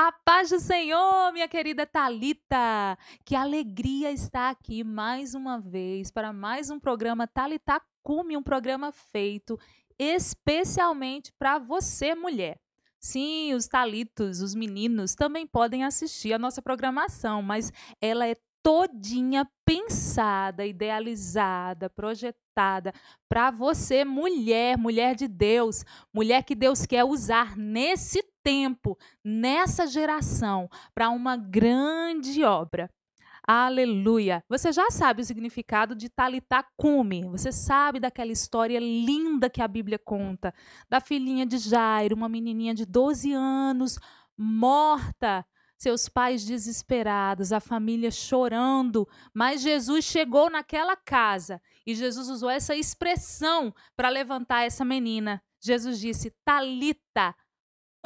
A paz do Senhor, minha querida Talita. Que alegria estar aqui mais uma vez para mais um programa Talita Cume, um programa feito especialmente para você, mulher. Sim, os talitos, os meninos também podem assistir a nossa programação, mas ela é todinha pensada, idealizada, projetada para você, mulher, mulher de Deus, mulher que Deus quer usar nesse tempo, nessa geração, para uma grande obra. Aleluia. Você já sabe o significado de Talitacume. Você sabe daquela história linda que a Bíblia conta, da filhinha de Jairo, uma menininha de 12 anos, morta seus pais desesperados, a família chorando, mas Jesus chegou naquela casa e Jesus usou essa expressão para levantar essa menina. Jesus disse: Talita,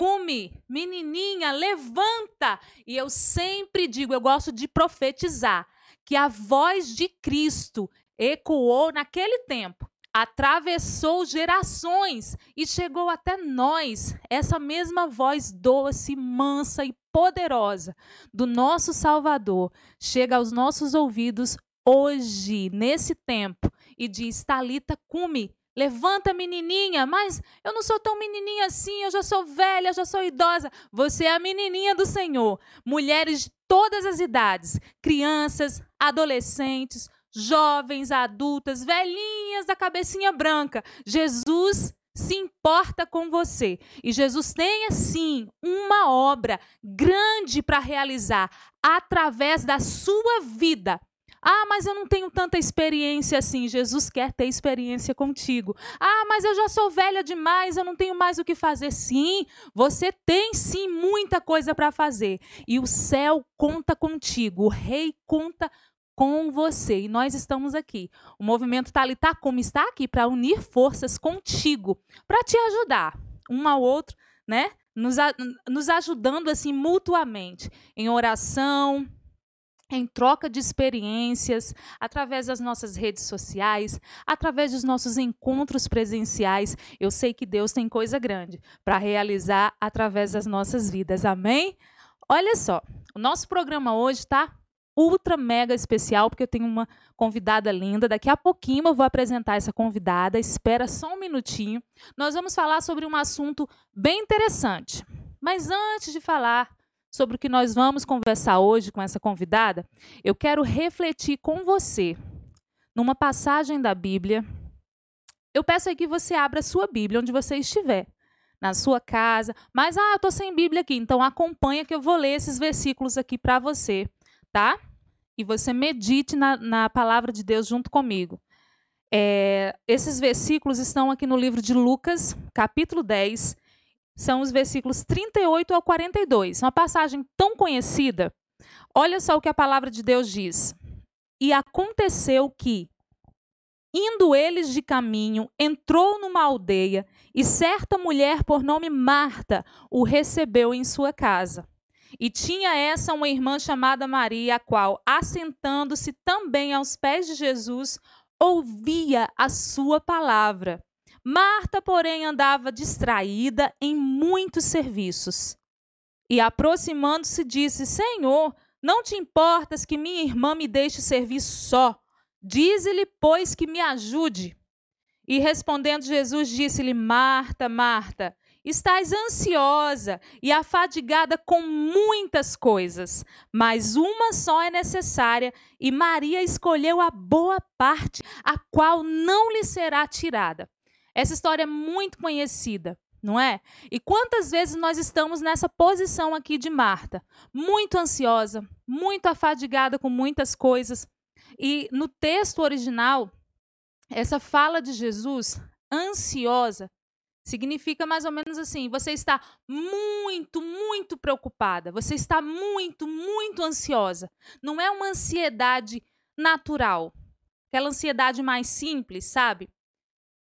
cume, menininha, levanta. E eu sempre digo, eu gosto de profetizar, que a voz de Cristo ecoou naquele tempo atravessou gerações e chegou até nós. Essa mesma voz doce, mansa e poderosa do nosso Salvador chega aos nossos ouvidos hoje, nesse tempo, e diz: Talita, cume. Levanta, menininha, mas eu não sou tão menininha assim, eu já sou velha, já sou idosa. Você é a menininha do Senhor. Mulheres de todas as idades, crianças, adolescentes, jovens, adultas, velhinhas da cabecinha branca. Jesus se importa com você. E Jesus tem, sim, uma obra grande para realizar através da sua vida. Ah, mas eu não tenho tanta experiência assim. Jesus quer ter experiência contigo. Ah, mas eu já sou velha demais, eu não tenho mais o que fazer. Sim, você tem sim muita coisa para fazer. E o céu conta contigo, o rei conta com você. E nós estamos aqui. O movimento Talita Como está aqui para unir forças contigo, para te ajudar, um ao outro, né? Nos, nos ajudando assim mutuamente, em oração, em troca de experiências, através das nossas redes sociais, através dos nossos encontros presenciais. Eu sei que Deus tem coisa grande para realizar através das nossas vidas. Amém? Olha só, o nosso programa hoje está ultra mega especial, porque eu tenho uma convidada linda. Daqui a pouquinho eu vou apresentar essa convidada. Espera só um minutinho. Nós vamos falar sobre um assunto bem interessante. Mas antes de falar sobre o que nós vamos conversar hoje com essa convidada, eu quero refletir com você numa passagem da Bíblia. Eu peço aí que você abra a sua Bíblia onde você estiver. Na sua casa, mas ah, eu estou sem Bíblia aqui, então acompanha que eu vou ler esses versículos aqui para você tá? E você medite na, na palavra de Deus junto comigo. É, esses versículos estão aqui no livro de Lucas, capítulo 10. São os versículos 38 ao 42. Uma passagem tão conhecida. Olha só o que a palavra de Deus diz. E aconteceu que, indo eles de caminho, entrou numa aldeia e certa mulher por nome Marta o recebeu em sua casa. E tinha essa uma irmã chamada Maria, a qual, assentando-se também aos pés de Jesus, ouvia a sua palavra. Marta, porém, andava distraída em muitos serviços. E aproximando-se, disse: Senhor, não te importas que minha irmã me deixe servir só? Dize-lhe, pois, que me ajude. E respondendo Jesus, disse-lhe: Marta, Marta, Estás ansiosa e afadigada com muitas coisas, mas uma só é necessária, e Maria escolheu a boa parte, a qual não lhe será tirada. Essa história é muito conhecida, não é? E quantas vezes nós estamos nessa posição aqui de Marta, muito ansiosa, muito afadigada com muitas coisas. E no texto original, essa fala de Jesus, ansiosa, Significa mais ou menos assim: você está muito, muito preocupada, você está muito, muito ansiosa. Não é uma ansiedade natural, aquela ansiedade mais simples, sabe?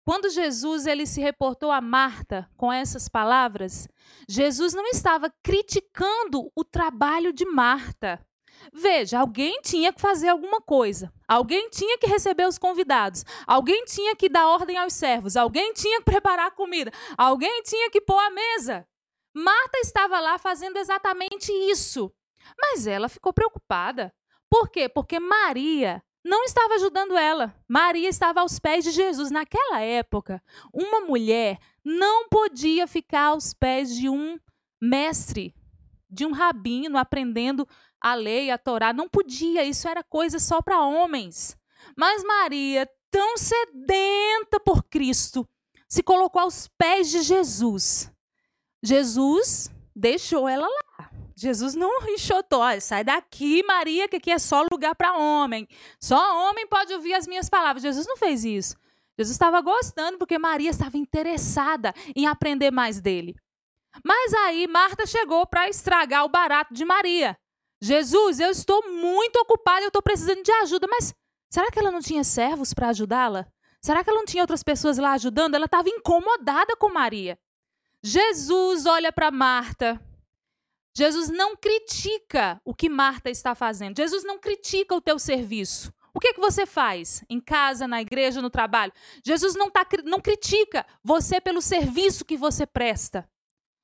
Quando Jesus ele se reportou a Marta com essas palavras, Jesus não estava criticando o trabalho de Marta. Veja, alguém tinha que fazer alguma coisa. Alguém tinha que receber os convidados. Alguém tinha que dar ordem aos servos. Alguém tinha que preparar a comida. Alguém tinha que pôr a mesa. Marta estava lá fazendo exatamente isso. Mas ela ficou preocupada. Por quê? Porque Maria não estava ajudando ela. Maria estava aos pés de Jesus. Naquela época, uma mulher não podia ficar aos pés de um mestre, de um rabino, aprendendo a lei, a Torá. Não podia, isso era coisa só para homens. Mas Maria, tão sedenta por Cristo, se colocou aos pés de Jesus. Jesus deixou ela lá. Jesus não enxotou, sai daqui, Maria, que aqui é só lugar para homem. Só homem pode ouvir as minhas palavras. Jesus não fez isso. Jesus estava gostando porque Maria estava interessada em aprender mais dele. Mas aí Marta chegou para estragar o barato de Maria. Jesus, eu estou muito ocupada, eu estou precisando de ajuda, mas será que ela não tinha servos para ajudá-la? Será que ela não tinha outras pessoas lá ajudando? Ela estava incomodada com Maria. Jesus olha para Marta Jesus não critica o que Marta está fazendo. Jesus não critica o teu serviço. O que, que você faz em casa, na igreja, no trabalho? Jesus não, tá, não critica você pelo serviço que você presta.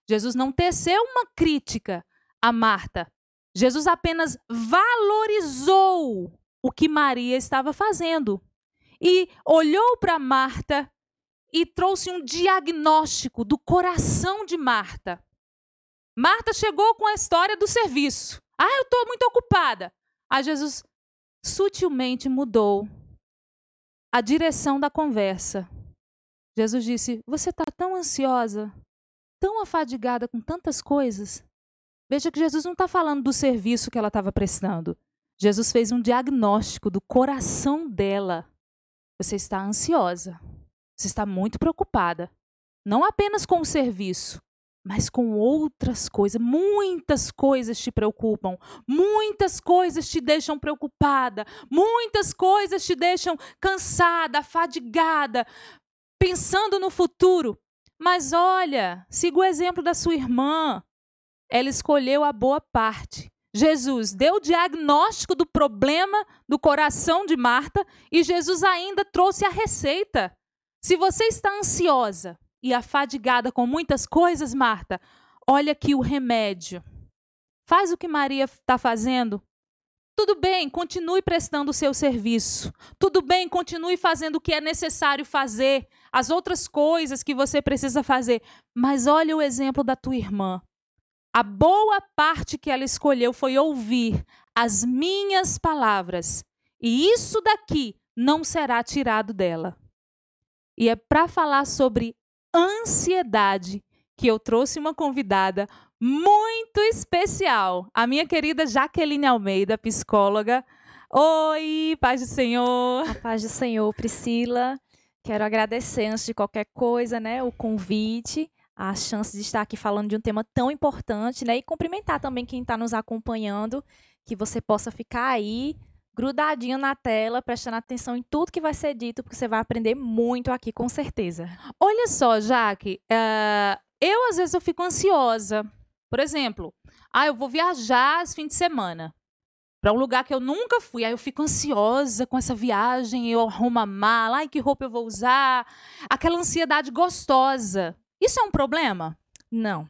Jesus não teceu uma crítica a Marta. Jesus apenas valorizou o que Maria estava fazendo. E olhou para Marta e trouxe um diagnóstico do coração de Marta. Marta chegou com a história do serviço. Ah, eu estou muito ocupada. Aí Jesus sutilmente mudou a direção da conversa. Jesus disse: Você está tão ansiosa, tão afadigada com tantas coisas. Veja que Jesus não está falando do serviço que ela estava prestando. Jesus fez um diagnóstico do coração dela. Você está ansiosa. Você está muito preocupada. Não apenas com o serviço, mas com outras coisas. Muitas coisas te preocupam, muitas coisas te deixam preocupada, muitas coisas te deixam cansada, fadigada, pensando no futuro. Mas olha, siga o exemplo da sua irmã. Ela escolheu a boa parte. Jesus deu o diagnóstico do problema do coração de Marta e Jesus ainda trouxe a receita. Se você está ansiosa, e afadigada com muitas coisas, Marta, olha aqui o remédio. Faz o que Maria está fazendo. Tudo bem, continue prestando o seu serviço. Tudo bem, continue fazendo o que é necessário fazer, as outras coisas que você precisa fazer. Mas olha o exemplo da tua irmã. A boa parte que ela escolheu foi ouvir as minhas palavras. E isso daqui não será tirado dela. E é para falar sobre ansiedade que eu trouxe uma convidada muito especial, a minha querida Jaqueline Almeida, psicóloga. Oi, paz do Senhor. A paz do Senhor, Priscila. Quero agradecer antes de qualquer coisa, né, o convite, a chance de estar aqui falando de um tema tão importante, né, e cumprimentar também quem está nos acompanhando, que você possa ficar aí grudadinho na tela, prestando atenção em tudo que vai ser dito, porque você vai aprender muito aqui, com certeza. Olha só, Jaque, uh, eu às vezes eu fico ansiosa. Por exemplo, ah, eu vou viajar esse fim de semana para um lugar que eu nunca fui. Aí eu fico ansiosa com essa viagem, eu arrumo a mala, ai, que roupa eu vou usar. Aquela ansiedade gostosa. Isso é um problema? Não.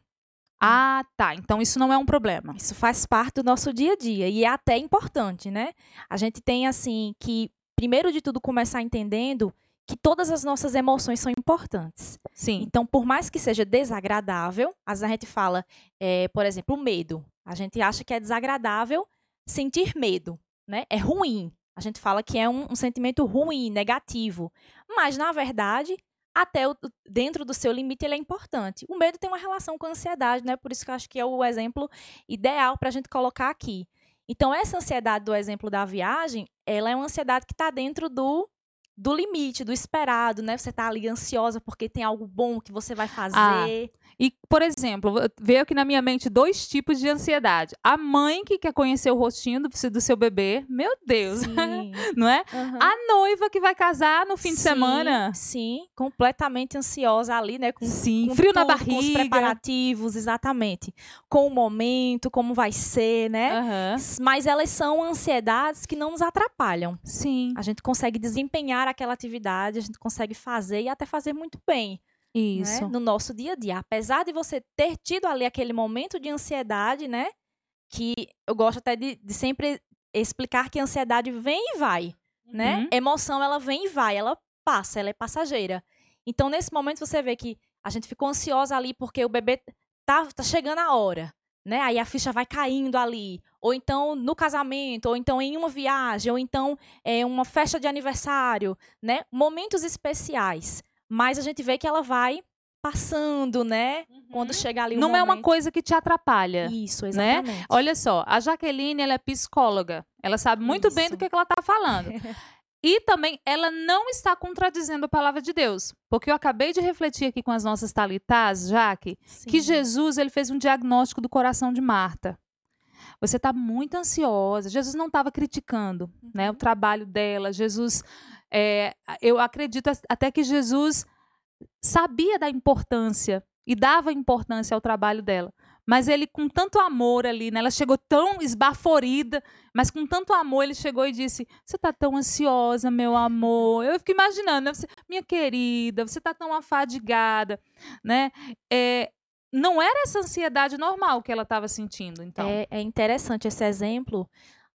Ah, tá. Então isso não é um problema. Isso faz parte do nosso dia a dia e é até importante, né? A gente tem assim que primeiro de tudo começar entendendo que todas as nossas emoções são importantes. Sim. Então, por mais que seja desagradável, às vezes a gente fala, é, por exemplo, medo. A gente acha que é desagradável sentir medo, né? É ruim. A gente fala que é um, um sentimento ruim, negativo. Mas, na verdade, até o, dentro do seu limite ele é importante. O medo tem uma relação com a ansiedade, né? Por isso que eu acho que é o exemplo ideal para a gente colocar aqui. Então, essa ansiedade do exemplo da viagem, ela é uma ansiedade que está dentro do do limite, do esperado, né? Você está ali ansiosa porque tem algo bom que você vai ah, fazer. Ah, e, por exemplo, veio aqui na minha mente dois tipos de ansiedade. A mãe que quer conhecer o rostinho do, do seu bebê, meu Deus, não é? Uhum. A noiva que vai casar no fim sim, de semana. Sim, completamente ansiosa ali, né? Com, sim, com frio tudo, na barriga. Com os preparativos, exatamente. Com o momento, como vai ser, né? Uhum. Mas elas são ansiedades que não nos atrapalham. Sim. A gente consegue desempenhar aquela atividade, a gente consegue fazer e até fazer muito bem. né, Isso. no nosso dia a dia. Apesar de você ter tido ali aquele momento de ansiedade, né? Que eu gosto até de, de sempre explicar que a ansiedade vem e vai, né? Uhum. Emoção, ela vem e vai, ela passa, ela é passageira. Então, nesse momento, você vê que a gente ficou ansiosa ali porque o bebê tá, tá chegando a hora, né? Aí a ficha vai caindo ali. Ou então no casamento, ou então em uma viagem, ou então é uma festa de aniversário, né? Momentos especiais. Mas a gente vê que ela vai passando, né? Quando chega ali o Não é uma momento. coisa que te atrapalha. Isso, né? exatamente. Olha só, a Jaqueline, ela é psicóloga. Ela sabe muito bem do Isso. que, que ela está falando. E também, ela não está contradizendo a palavra de Deus. Porque eu acabei de refletir aqui com as nossas talitas, Jaque, que Sim. Jesus ele fez um diagnóstico do coração de Marta. Você está muito ansiosa. Jesus não estava criticando né, Uhum. o trabalho dela. Jesus, é, eu acredito até que Jesus sabia da importância e dava importância ao trabalho dela. Mas ele, com tanto amor ali, né, ela chegou tão esbaforida, mas com tanto amor, ele chegou e disse: Você está tão ansiosa, meu amor. Eu fico imaginando, né, minha querida, você está tão afadigada. Né? É, não era essa ansiedade normal que ela estava sentindo, então. É, é interessante esse exemplo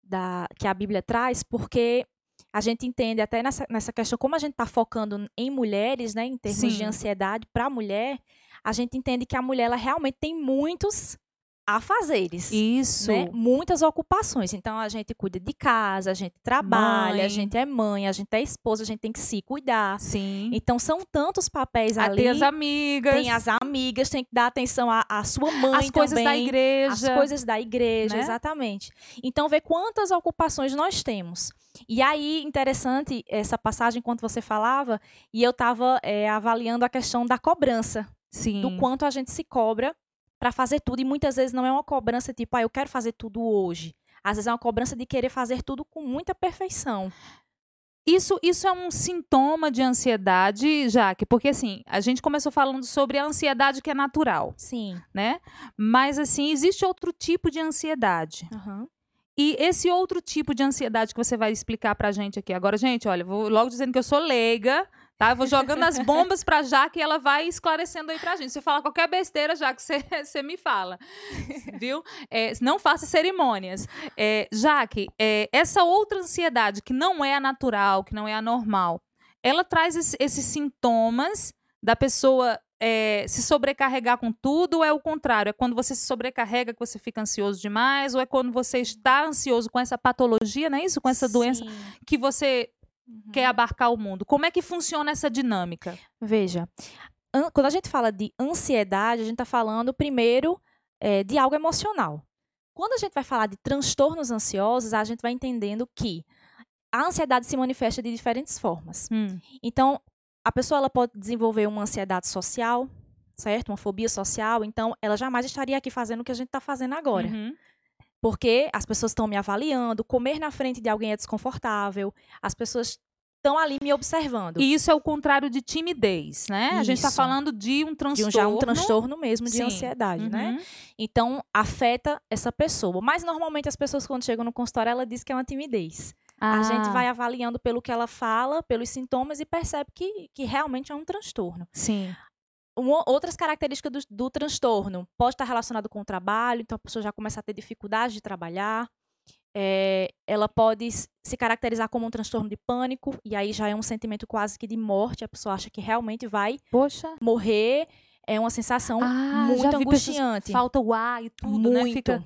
da, que a Bíblia traz, porque a gente entende até nessa, nessa questão, como a gente está focando em mulheres, né, em termos de Sim. ansiedade para a mulher, a gente entende que a mulher ela realmente tem muitos afazeres. Isso. né? Muitas ocupações. Então a gente cuida de casa, a gente trabalha, Mãe. a gente é mãe, a gente é esposa, a gente tem que se cuidar. Sim. Então são tantos papéis Ah, ali. Tem as amigas. Tem as amigas, tem que dar atenção à, à sua mãe as coisas da também igreja. as coisas da igreja, né? exatamente. Então, vê quantas ocupações nós temos. E aí, interessante essa passagem enquanto você falava, e eu estava avaliando a questão da cobrança, Sim. do quanto a gente se cobra para fazer tudo. E muitas vezes não é uma cobrança tipo, ah, eu quero fazer tudo hoje. Às vezes é uma cobrança de querer fazer tudo com muita perfeição. Isso, isso é um sintoma de ansiedade, Jaque, porque assim, a gente começou falando sobre a ansiedade que é natural, Sim. né? Mas assim, existe outro tipo de ansiedade. Aham. E esse outro tipo de ansiedade que você vai explicar pra gente aqui. Agora, gente, olha, vou logo dizendo que eu sou leiga, tá? Eu vou jogando as bombas pra Jaque e ela vai esclarecendo aí pra gente. Se eu falar qualquer besteira, Jaque, você, você me fala, viu? É, não faça cerimônias. É, Jaque, é, essa outra ansiedade que não é a natural, que não é a normal, ela traz esse- esses sintomas da pessoa é, se sobrecarregar com tudo ou é o contrário? É quando você se sobrecarrega que você fica ansioso demais? Ou é quando você está ansioso com essa patologia, não é isso? Com essa doença Sim. que você Uhum. quer abarcar o mundo? Como é que funciona essa dinâmica? Veja, an- quando a gente fala de ansiedade, a gente está falando primeiro eh, de algo emocional. Quando a gente vai falar de transtornos ansiosos, a gente vai entendendo que a ansiedade se manifesta de diferentes formas. Hum, Então, a pessoa ela pode desenvolver uma ansiedade social, certo? Uma fobia social. Então, ela jamais estaria aqui fazendo o que a gente está fazendo agora. uhum. Porque as pessoas estão me avaliando, comer na frente de alguém é desconfortável, as pessoas estão ali me observando. E isso é o contrário de timidez, né? A gente está Isso. falando de um de transtorno. um, já um transtorno mesmo de Sim. ansiedade, né? Uhum. Então, afeta essa pessoa. Mas, normalmente, as pessoas, quando chegam no consultório, ela diz que é uma timidez. A gente Ah, vai avaliando pelo que ela fala, pelos sintomas, e percebe que, que realmente é um transtorno. Sim. Uma- outras características do, do transtorno pode estar relacionado com o trabalho, então a pessoa já começa a ter dificuldade de trabalhar. É, ela pode se caracterizar como um transtorno de pânico, e aí já é um sentimento quase que de morte, a pessoa acha que realmente vai Poxa. morrer. É uma sensação Ah, muito vi pessoas- angustiante. Falta o ar e tudo, né? muito. Fica...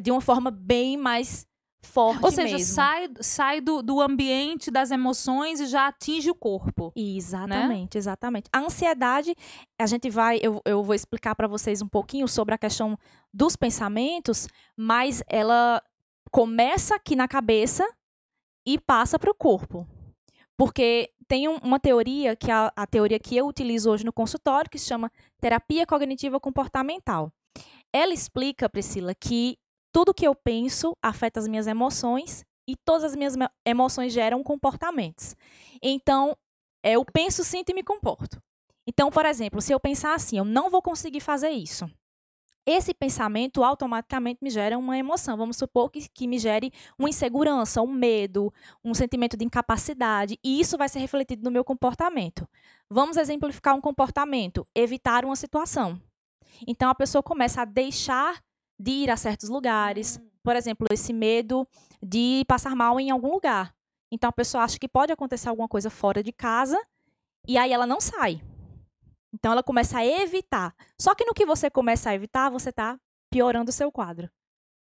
De uma forma bem mais forte Ou seja, mesmo. sai, sai do, do ambiente das emoções e já atinge o corpo. Exatamente, exatamente. A ansiedade, a gente vai, eu, eu vou explicar para vocês um pouquinho sobre a questão dos pensamentos, mas ela começa aqui na cabeça e passa para o corpo. Porque tem um- uma teoria, que é a, a teoria que eu utilizo hoje no consultório, que se chama terapia cognitiva comportamental. Ela explica, Priscila, que tudo que eu penso afeta as minhas emoções e todas as minhas emoções geram comportamentos. Então, é, eu penso, sinto e me comporto. Então, por exemplo, se eu pensar assim, eu não vou conseguir fazer isso. esse pensamento automaticamente me gera uma emoção. Vamos supor que, que me gere uma insegurança, um medo, um sentimento de incapacidade, e isso vai ser refletido no meu comportamento. Vamos exemplificar um comportamento: evitar uma situação. Então a pessoa começa a deixar de ir a certos lugares, hum. por exemplo, esse medo de passar mal em algum lugar. Então a pessoa acha que pode acontecer alguma coisa fora de casa e aí ela não sai. Então ela começa a evitar. Só que no que você começa a evitar, você está piorando o seu quadro.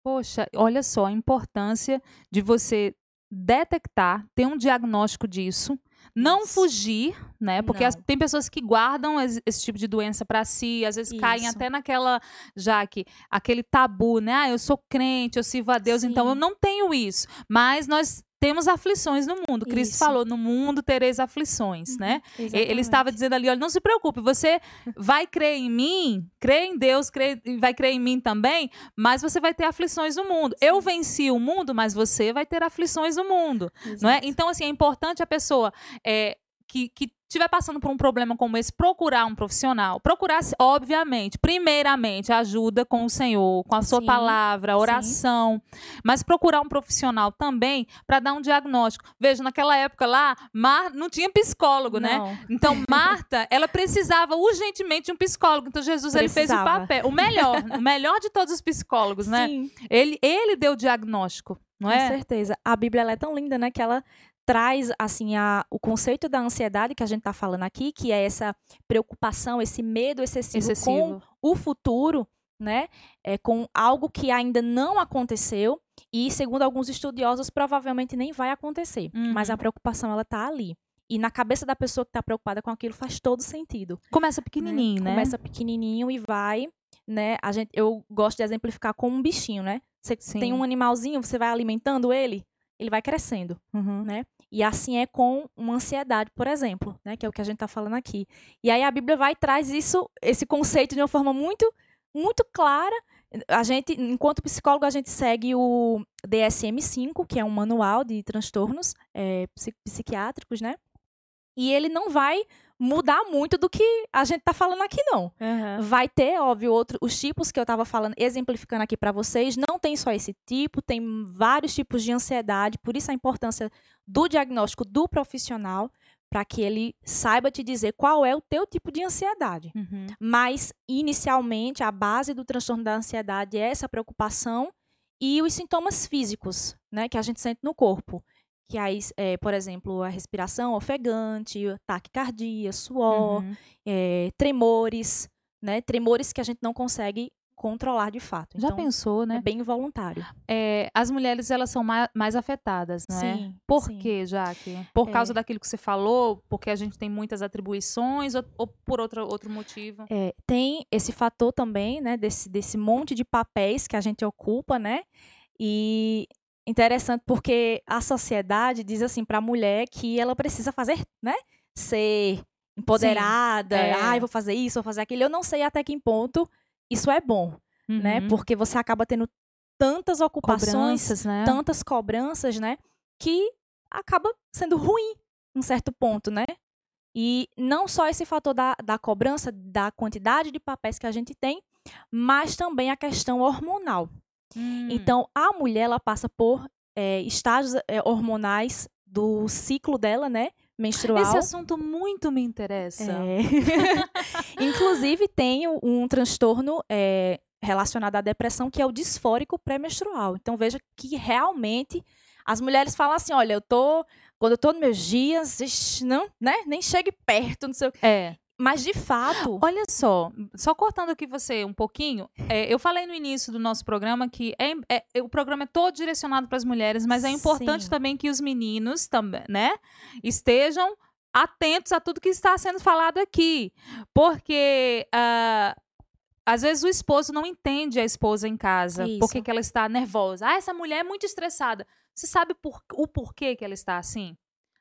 Poxa, olha só a importância de você detectar, ter um diagnóstico disso, não Isso. fugir, né? Porque as, tem pessoas que guardam esse, esse tipo de doença para si, às vezes Isso. caem até naquela, já que aquele tabu, né? Ah, eu sou crente, eu sirvo a Deus, Sim. então eu não tenho isso. Mas nós temos aflições no mundo. Cristo Isso. falou: no mundo tereis aflições, uhum, né? Exatamente. Ele estava dizendo ali: olha, não se preocupe, você vai crer em mim, crê em Deus, crê, vai crer em mim também, mas você vai ter aflições no mundo. Sim. Eu venci o mundo, mas você vai ter aflições no mundo, Exato. não é? Então, assim, é importante a pessoa é, que, que estiver passando por um problema como esse, procurar um profissional. Procurar, obviamente, primeiramente, ajuda com o Senhor, com a sua sim, palavra, oração. Sim. Mas procurar um profissional também para dar um diagnóstico. Veja, naquela época lá, Mar não tinha psicólogo, né? não. né? Então, Marta, ela precisava urgentemente de um psicólogo. Então, Jesus ele fez o papel. O melhor, o melhor de todos os psicólogos, né? Sim. Ele, ele deu o diagnóstico. Não é? Com certeza. A Bíblia é tão linda, né? Que ela traz assim a, o conceito da ansiedade que a gente está falando aqui, que é essa preocupação, esse medo excessivo, excessivo. com o futuro, né? É, com algo que ainda não aconteceu e, segundo alguns estudiosos, provavelmente nem vai acontecer. Uhum. Mas a preocupação ela está ali. E na cabeça da pessoa que está preocupada com aquilo faz todo sentido. Começa pequenininho, né? né? Começa pequenininho e vai, né? A gente, eu gosto de exemplificar com um bichinho, né? Você Sim. tem um animalzinho, você vai alimentando ele, ele vai crescendo, uhum. né? E assim é com uma ansiedade, por exemplo, né, que é o que a gente está falando aqui. E aí a Bíblia vai traz isso, esse conceito de uma forma muito, muito clara. A gente, enquanto psicólogo, a gente segue o DSM-5, que é um manual de transtornos é, psiquiátricos, né? E ele não vai mudar muito do que a gente está falando aqui, não. Uhum. Vai ter, óbvio, outro, os tipos que eu estava falando, exemplificando aqui para vocês, não tem só esse tipo, tem vários tipos de ansiedade, por isso a importância do diagnóstico do profissional, para que ele saiba te dizer qual é o teu tipo de ansiedade. Uhum. Mas, inicialmente, a base do transtorno da ansiedade é essa preocupação e os sintomas físicos, né, que a gente sente no corpo que aí, é, por exemplo, a respiração ofegante, taquicardia, suor, uhum. é, tremores, né? Tremores que a gente não consegue controlar de fato. Já então, pensou, né? É bem involuntário. É, as mulheres elas são mais, mais afetadas, não é? sim, é? Por sim. quê, Jaque? Por causa é. daquilo que você falou? Porque a gente tem muitas atribuições ou, ou por outro, outro motivo? É, tem esse fator também, né? Desse, desse monte de papéis que a gente ocupa, né? E interessante porque a sociedade diz assim para a mulher que ela precisa fazer, né? Ser empoderada, Sim, é. ai, vou fazer isso, vou fazer aquilo. Eu não sei até que ponto isso é bom, né? uhum. né? Porque você acaba tendo tantas ocupações, cobranças, né? tantas cobranças, né? Que acaba sendo ruim um certo ponto, né? E não só esse fator da, da cobrança, da quantidade de papéis que a gente tem, mas também a questão hormonal. Hum. Então, a mulher ela passa por é, estágios é, hormonais do ciclo dela, né? Menstrual. Esse assunto muito me interessa. É. Inclusive, tem um transtorno é, relacionado à depressão que é o disfórico pré-menstrual. Então, veja que realmente as mulheres falam assim: olha, eu tô. Quando eu tô nos meus dias, não, né? Nem chegue perto, não sei o É. Mas de fato. Olha só, só cortando aqui você um pouquinho, é, eu falei no início do nosso programa que é, é o programa é todo direcionado para as mulheres, mas é importante Sim. também que os meninos também, né, estejam atentos a tudo que está sendo falado aqui, porque uh, às vezes o esposo não entende a esposa em casa, Isso. porque que ela está nervosa. Ah, essa mulher é muito estressada. Você sabe por, o porquê que ela está assim?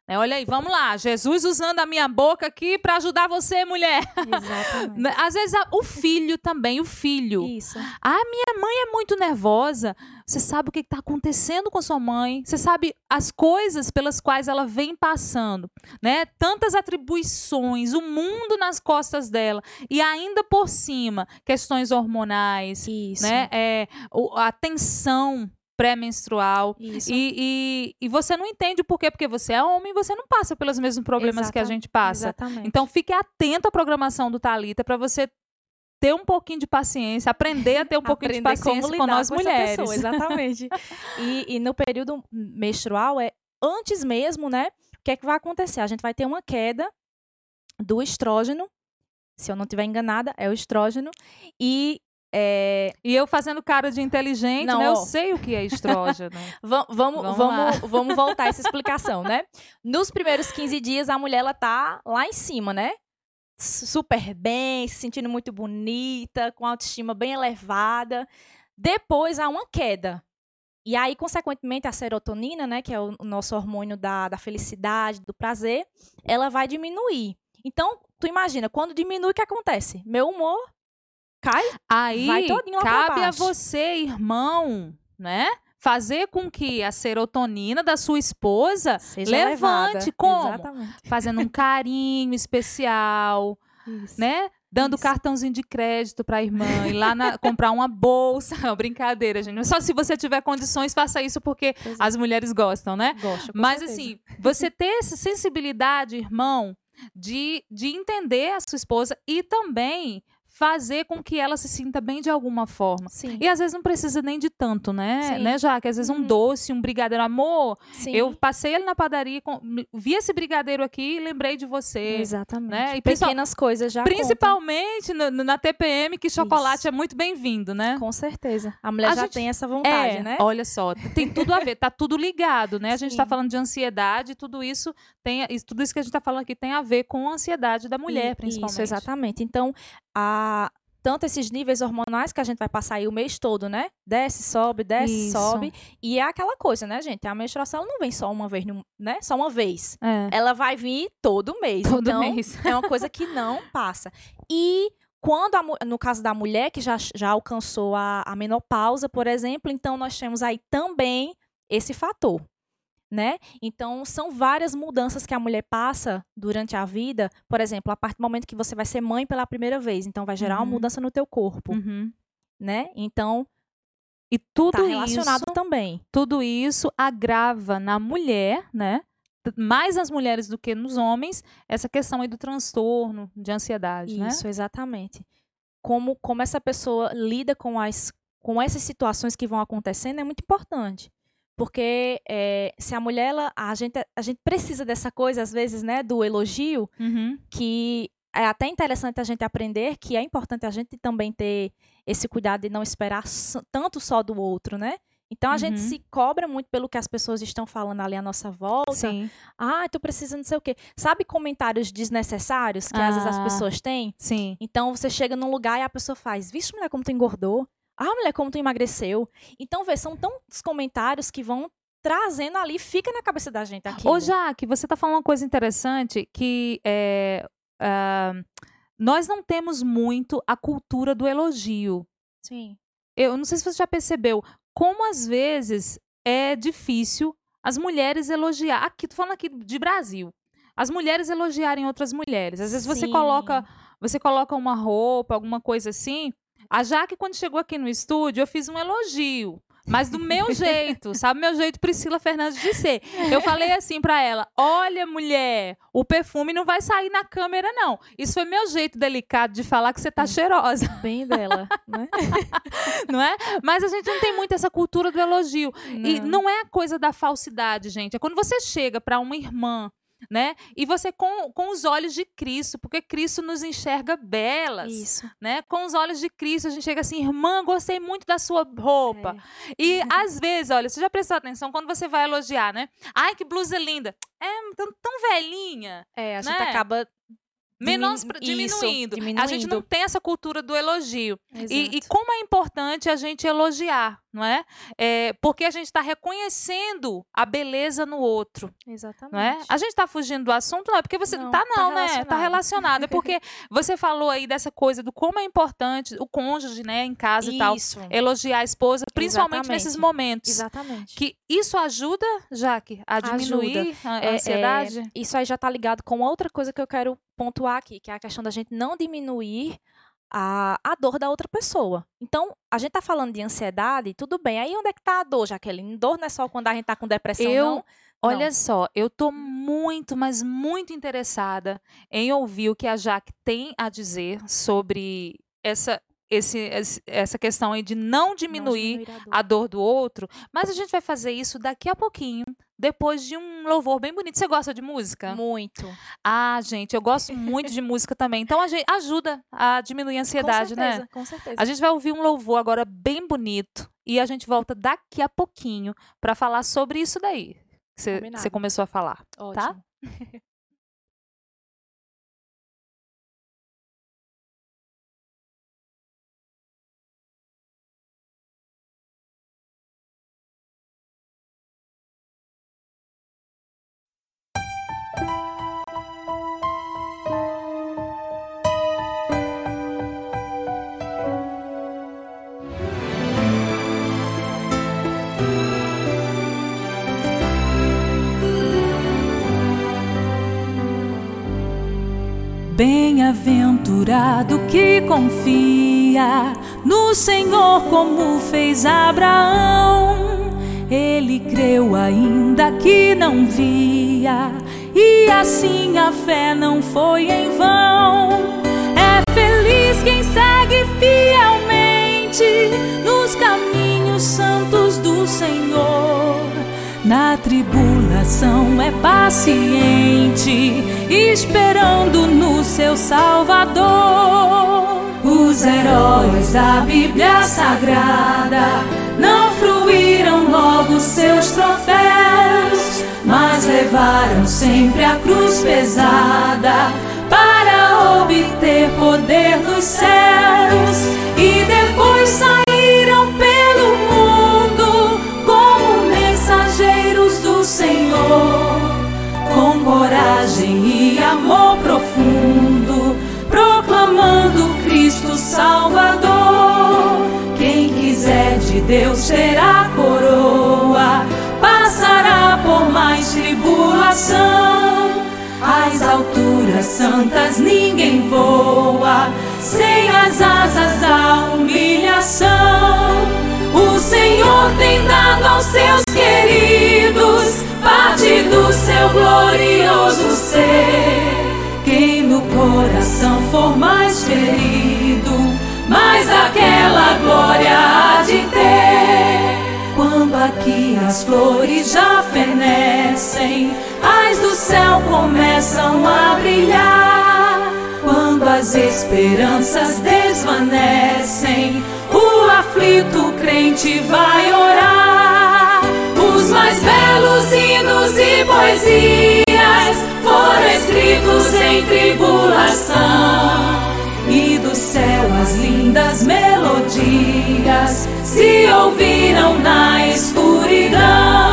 Né? Olha aí, vamos lá. Jesus usando a minha boca aqui para ajudar você, mulher. Exatamente. Né? Às vezes a- o filho também, o filho. Isso. Ah, minha mãe é muito nervosa. Você sabe o que está acontecendo com sua mãe? Você sabe as coisas pelas quais ela vem passando, né? Tantas atribuições, o mundo nas costas dela e ainda por cima questões hormonais, Isso. né? É, a tensão pré-menstrual. E, e, e você não entende o porquê, porque você é homem e você não passa pelos mesmos problemas que a Exata- gente passa. Exatamente. Então fique atento à programação do Talita para você ter um pouquinho de paciência, aprender a ter um pouquinho de Aprender paciência com nós com mulheres. pessoa, exatamente. e, e no período menstrual, é antes mesmo, né? O que é que vai acontecer? A gente vai ter uma queda do estrógeno. Se eu não estiver enganada, é o estrógeno. E é, E eu fazendo cara de inteligente, Não, né? Eu ó. sei o que é estrógeno. va- vamos, Vamos vamos, vamos, voltar a essa explicação, né? Nos primeiros 15 dias, a mulher ela tá lá em cima, né? Super bem, se sentindo muito bonita, com autoestima bem elevada. Depois há uma queda. E aí, consequentemente, a serotonina, né, que é o o nosso hormônio da, da felicidade, do prazer, ela vai diminuir. Então, tu imagina, quando diminui, o que acontece? Meu humor cai. Aí Vai todinho lá cabe a você, irmão, né? Fazer com que a serotonina da sua esposa Seja levante. elevada. Como? Exatamente. Fazendo um carinho especial, Isso. né? Dando Isso. cartãozinho de crédito para a irmã, ir lá na- comprar uma bolsa. Não, brincadeira, gente. Só se você tiver condições, faça isso, porque Pois é. as mulheres gostam, né? Gosto, Mas certeza. assim, você ter essa sensibilidade, irmão, de, de entender a sua esposa e também fazer com que ela se sinta bem de alguma forma. Sim. E às vezes não precisa nem de tanto, né? Sim. Né, Jaque? Às vezes um Uhum. doce, um brigadeiro. Amor, Sim. eu passei ali na padaria, com- vi esse brigadeiro aqui e lembrei de você. Exatamente. né? E Pequenas coisas já Principalmente no- na TPM, que chocolate Isso. é muito bem-vindo, né? Com certeza. A mulher A já gente- tem essa vontade, é, né? olha só, tem tudo a ver, tá tudo ligado, né? A gente tá Sim. falando de ansiedade, tudo isso tem, tudo isso que a gente tá falando aqui tem a ver com a ansiedade da mulher, E- principalmente. Isso, exatamente. Então, a, tanto esses níveis hormonais que a gente vai passar aí o mês todo, né? Desce, sobe, desce, Isso. sobe. E é aquela coisa, né, gente? A menstruação não vem só uma vez, né? Só uma vez. É, Ela vai vir todo mês. todo então, mês. é uma coisa que não passa. E quando, a no caso da mulher que já, já alcançou a, a menopausa, por exemplo, então nós temos aí também esse fator. Né? Então, são várias mudanças que a mulher passa durante a vida. Por exemplo, a partir do momento que você vai ser mãe pela primeira vez. Então, vai gerar Uhum. uma mudança no teu corpo, Uhum. né? Então, E tudo tá relacionado isso, também. tudo isso agrava na mulher, né? Mais nas mulheres do que nos homens, essa questão aí do transtorno, de ansiedade, né? Isso, exatamente. Como, como essa pessoa lida com, as, com essas situações que vão acontecendo é muito importante. Porque eh, se a mulher, ela, a, gente, a gente precisa dessa coisa, às vezes, né, do elogio, Uhum. que é até interessante a gente aprender que é importante a gente também ter esse cuidado de não esperar tanto só do outro, né? Então a gente Uhum. se cobra muito pelo que as pessoas estão falando ali à nossa volta. Sim, Ah, tu precisa não sei o quê. Sabe comentários desnecessários que às vezes as Ah. pessoas têm? sim. Então você chega num lugar e a pessoa faz: Vixe, mulher, como tu engordou. Ah, mulher, como tu emagreceu. Então, vê, são tantos comentários que vão trazendo ali, fica na cabeça da gente aqui. Ô, Jaque, você está falando uma coisa interessante que é, ah, nós não temos muito a cultura do elogio. Sim. Eu não sei se você já percebeu como às vezes é difícil as mulheres elogiar. Aqui, tô falando aqui de Brasil. As mulheres elogiarem outras mulheres. Às vezes você Sim. coloca, você coloca uma roupa, alguma coisa assim. A Jaque, quando chegou aqui no estúdio, eu fiz um elogio. Mas do meu jeito, sabe? Meu jeito Priscila Fernandes de ser. Eu falei assim pra ela: Olha, mulher, o perfume não vai sair na câmera, não. Isso foi meu jeito delicado de falar que você tá cheirosa, Bem dela, né? não é? Mas a gente não tem muito essa cultura do elogio. E não é a coisa da falsidade, gente. É quando você chega pra uma irmã, né? E você com, com os olhos de Cristo, porque Cristo nos enxerga belas, Isso. né? Com os olhos de Cristo, a gente chega assim, irmã, gostei muito da sua roupa. É. E às vezes, olha, você já prestou atenção quando você vai elogiar, né? Ai, que blusa linda. É tão, tão velhinha, É, a gente Né? acaba Menos, Dimin- isso, diminuindo. A gente não diminuindo. tem essa cultura do elogio. E, e como é importante a gente elogiar, não é? É, porque a gente está reconhecendo a beleza no outro, Exatamente. não é? A gente está fugindo do assunto, não é porque você Não, tá tá não, né? Tá relacionado. relacionado. É porque você falou aí dessa coisa do como é importante o cônjuge, né, em casa e tal, Isso. elogiar a esposa, principalmente nesses Exatamente. momentos. Exatamente. Que isso ajuda, Jaque, a diminuir a a É, é, ansiedade? isso aí já está ligado com outra coisa que eu quero pontuar aqui, que é a questão da gente não diminuir a, a dor da outra pessoa. Então, a gente tá falando de ansiedade, tudo bem. Aí onde é que tá a dor, Jaqueline? Dor não é só quando a gente tá com depressão, Eu- não? Olha Não. só, eu tô muito, mas muito interessada em ouvir o que a Jaque tem a dizer sobre essa, esse, essa questão aí de não Não diminuir a dor. a dor do outro, mas a gente vai fazer isso daqui a pouquinho, depois de um louvor bem bonito. Você gosta de música? Muito. Ah, gente, eu gosto muito de música também. Então a gente ajuda a diminuir a ansiedade, com né? certeza, Com certeza. A gente vai ouvir um louvor agora bem bonito e a gente volta daqui a pouquinho para falar sobre isso daí que você- começou a falar. Ótimo. Bem-aventurado que confia no Senhor, como fez Abraão. Ele creu ainda que não via, e assim a fé não foi em vão. É feliz quem segue fielmente nos caminhos santos do Senhor. Na tribulação é paciente, esperando no seu Salvador. Os heróis da Bíblia Sagrada não fruíram logo seus troféus, mas levaram sempre a cruz pesada para obter poder nos céus e depois saíram alturas santas ninguém voa, sem as asas da humilhação. O Senhor tem dado aos seus queridos parte do seu glorioso ser. Quem no coração for mais ferido, mais aquela glória há de ter. Quando aqui as flores já fenecem, as do céu começam a brilhar. Quando as esperanças desvanecem, o aflito crente vai orar. Os mais belos hinos e poesias foram escritos em tribulação. E do céu as lindas melodias se ouviram na escuridão.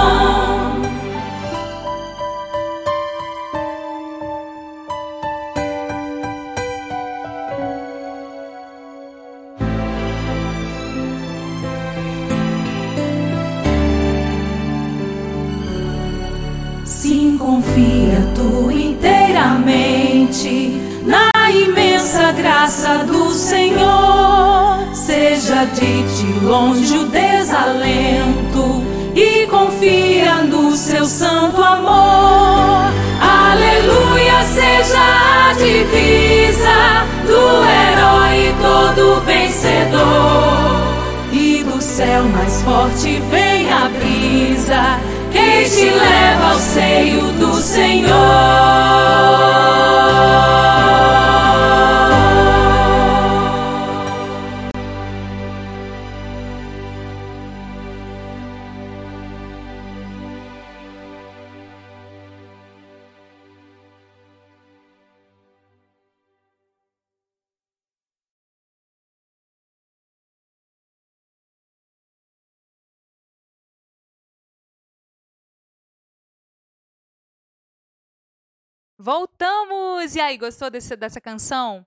Graça do Senhor. Seja de ti longe o desalento e confia no seu santo amor. Aleluia, seja a divisa do herói todo vencedor. E do céu mais forte vem a brisa que te leva ao seio do Senhor. Voltamos! E aí, gostou desse, dessa canção?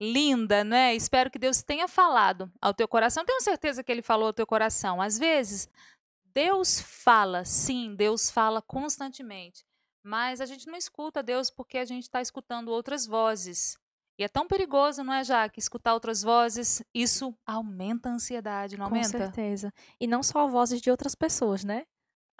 Linda, né? Espero que Deus tenha falado ao teu coração. Tenho certeza que Ele falou ao teu coração. Às vezes, Deus fala, sim, Deus fala constantemente. Mas a gente não escuta Deus porque a gente está escutando outras vozes. E é tão perigoso, não é, Jaque? Escutar outras vozes, isso aumenta a ansiedade, não Com aumenta? certeza. E não só vozes de outras pessoas, né?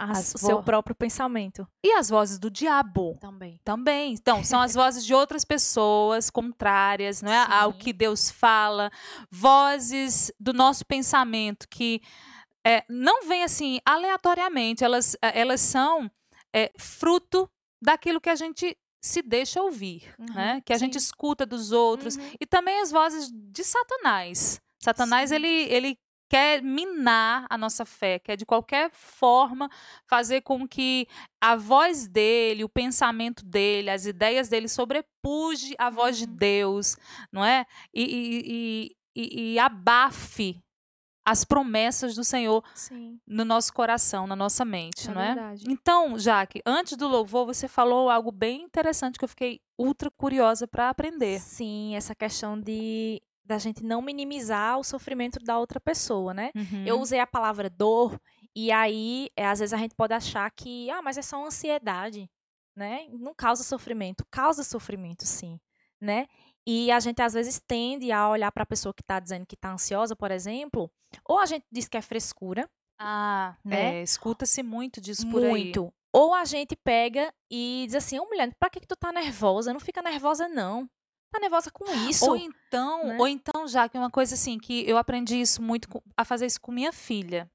As- o seu vo- próprio pensamento. E as vozes do diabo? Também. Também. Então, são as vozes de outras pessoas contrárias, não é? Ao Sim. que Deus fala. Vozes do nosso pensamento que é, não vêm assim aleatoriamente, elas, eh, elas são é, fruto daquilo que a gente se deixa ouvir, Uhum, né? Que a gente sim. escuta dos outros. Uhum. E também as vozes de Satanás. Satanás, Sim. ele, ele quer minar a nossa fé, quer de qualquer forma fazer com que a voz dele, o pensamento dele, as ideias dele sobrepuje a voz de Uhum. Deus, não é? E, e, e, e, abafe as promessas do Senhor Sim. no nosso coração, na nossa mente, É não é? verdade. Então, Jaque, antes do louvor, você falou algo bem interessante que eu fiquei ultra curiosa para aprender. Sim, essa questão de da gente não minimizar o sofrimento da outra pessoa, né? Eu Uhum. usei a palavra dor e aí é, às vezes a gente pode achar que ah, mas é só ansiedade, né? Não causa sofrimento, causa sofrimento, sim, né? E a gente às vezes tende a olhar para a pessoa que está dizendo que está ansiosa, por exemplo, ou a gente diz que é frescura, Ah, né? é, escuta-se muito disso por aí. muito. Ou a gente pega e diz assim, ô mulher, pra que, que tu tá nervosa? Não fica nervosa, não. Tá nervosa com isso. Ou então, né? ou então, já que uma coisa assim que eu aprendi isso muito com- a fazer isso com minha filha.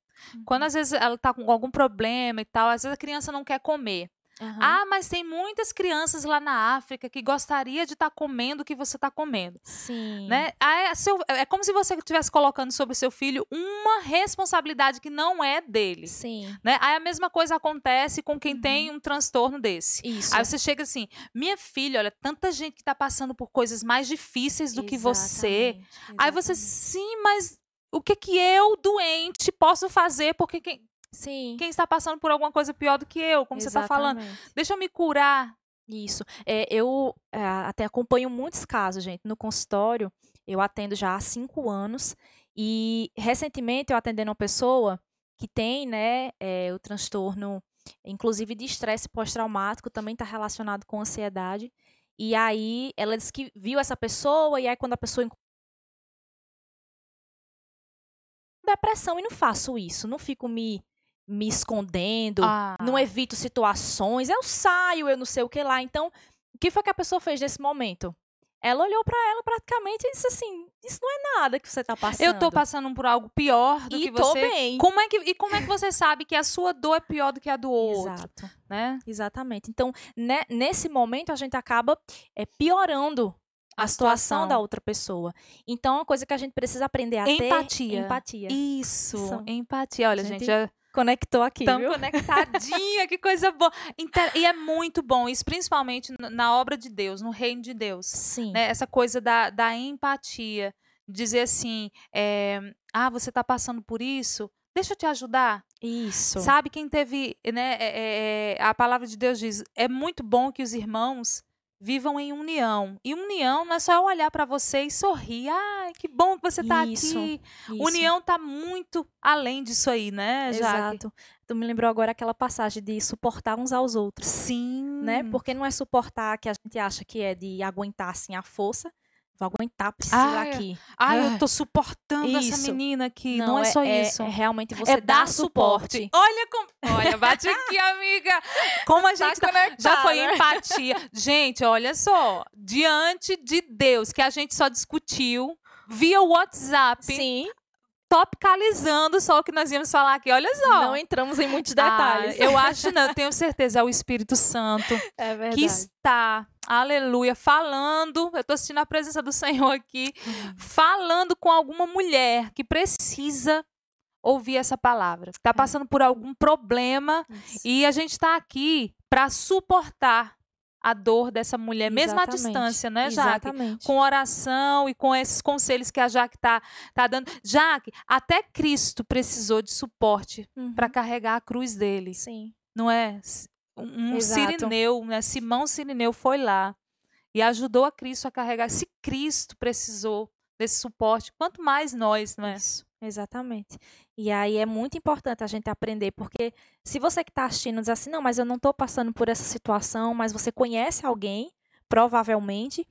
Quando Uhum. às vezes ela tá com algum problema e tal, às vezes a criança não quer comer. Aham. Ah, mas tem muitas crianças lá na África que gostaria de estar comendo o que você está comendo, Sim. né? É, seu- é como se você estivesse colocando sobre o seu filho uma responsabilidade que não é dele, Sim. né? Aí a mesma coisa acontece com quem Uhum. tem um transtorno desse. Isso. Aí você chega assim, minha filha, olha, tanta gente que tá passando por coisas mais difíceis do que você. Exatamente, Aí você, exatamente. sim, mas o que que eu, doente, posso fazer? Porque quem, Sim. quem está passando por alguma coisa pior do que eu, como você está falando. Exatamente. Deixa eu me curar. Isso. É, eu é, até acompanho muitos casos, gente, no consultório. Eu atendo já há cinco anos. E recentemente eu atendendo uma pessoa que tem, né, é, o transtorno, inclusive de estresse pós-traumático, também está relacionado com ansiedade. E aí ela disse que viu essa pessoa, e aí quando a pessoa depressão e não faço isso, não fico me, me escondendo, Ah, não evito situações, eu saio, eu não sei o que lá. Então, o que foi que a pessoa fez nesse momento? Ela olhou pra ela praticamente e disse assim: Isso não é nada que você tá passando. eu tô passando por algo pior do e que tô você. bem. Como é que, e como é que você sabe que a sua dor é pior do que a do outro, Exato, né? exatamente. Então, né, nesse momento, a gente acaba é, piorando a, A situação. situação. da outra pessoa. Então, é uma coisa que a gente precisa aprender a Empatia. ter empatia. Isso, Isso. empatia. Olha, Gente, gente, já Conectou aqui, estamos viu? conectadinha, que coisa boa. E é muito bom, isso principalmente na obra de Deus, no reino de Deus. Sim. né? Essa coisa da, da empatia. Dizer assim, é, ah, você está passando por isso? Deixa eu te ajudar. Isso. Sabe quem teve, né? é- é, a palavra de Deus diz: é muito bom que os irmãos vivam em união. E união não é só olhar para você e sorrir. Ai, que bom que você está aqui. Isso. União tá muito além disso aí, né, Jaque? Exato. Tu me lembrou agora aquela passagem de suportar uns aos outros. Sim. né? Porque não é suportar que a gente acha que é de aguentar assim a força. Vou aguentar Priscila Ai, aqui. Ai, eu Ah, tô suportando essa isso. menina aqui. Não, é, só isso. É realmente você é dar dar suporte. Olha como. Olha, bate aqui, amiga. Como a gente tá- já foi empatia. Gente, olha só. Diante de Deus, que a gente só discutiu via WhatsApp, Sim, topicalizando só o que nós íamos falar aqui. Olha só. não entramos em muitos Ah, detalhes. eu acho, não, eu tenho certeza, é o Espírito Santo é verdade. que está, aleluia, falando. Eu estou sentindo a presença do Senhor aqui, Uhum. falando com alguma mulher que precisa ouvir essa palavra, está passando por algum problema Isso. e a gente está aqui para suportar a dor dessa mulher, mesmo à Exatamente. distância, né, Jaque? Exatamente. Com oração e com esses conselhos que a Jaque está tá dando. Jaque, até Cristo precisou de suporte Uhum. para carregar a cruz dele, Sim. não é? Um Exato. sirineu, né? Simão Sirineu foi lá e ajudou a Cristo a carregar. Se Cristo precisou desse suporte, quanto mais nós, não é? Isso, exatamente. E aí é muito importante a gente aprender, porque se você que está assistindo diz assim, não, mas eu não estou passando por essa situação, mas você conhece alguém, provavelmente,